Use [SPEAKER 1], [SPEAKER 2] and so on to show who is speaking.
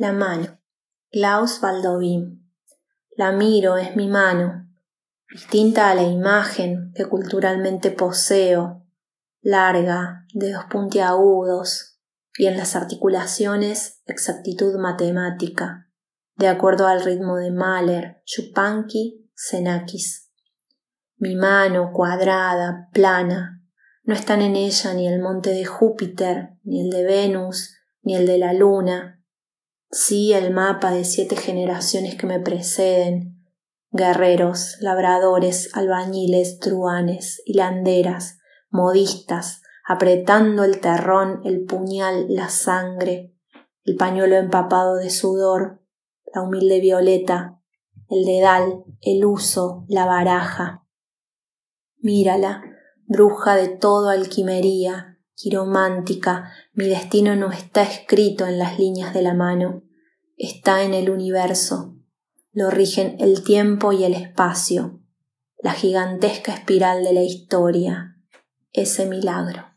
[SPEAKER 1] La mano. Klaus Baldovin. La miro, es mi mano, distinta a la imagen que culturalmente poseo, larga, dedos puntiagudos y en las articulaciones exactitud matemática, de acuerdo al ritmo de Mahler, Chupanqui, Xenakis. Mi mano cuadrada, plana, no están en ella ni el monte de Júpiter, ni el de Venus, ni el de la Luna, sí el mapa de siete generaciones que me preceden, guerreros, labradores, albañiles, truanes, hilanderas, modistas, apretando el terrón, el puñal, la sangre, el pañuelo empapado de sudor, la humilde violeta, el dedal, el uso, la baraja. Mírala, bruja de todo alquimería, quiromántica, mi destino no está escrito en las líneas de la mano, está en el universo. Lo rigen el tiempo y el espacio, la gigantesca espiral de la historia, ese milagro.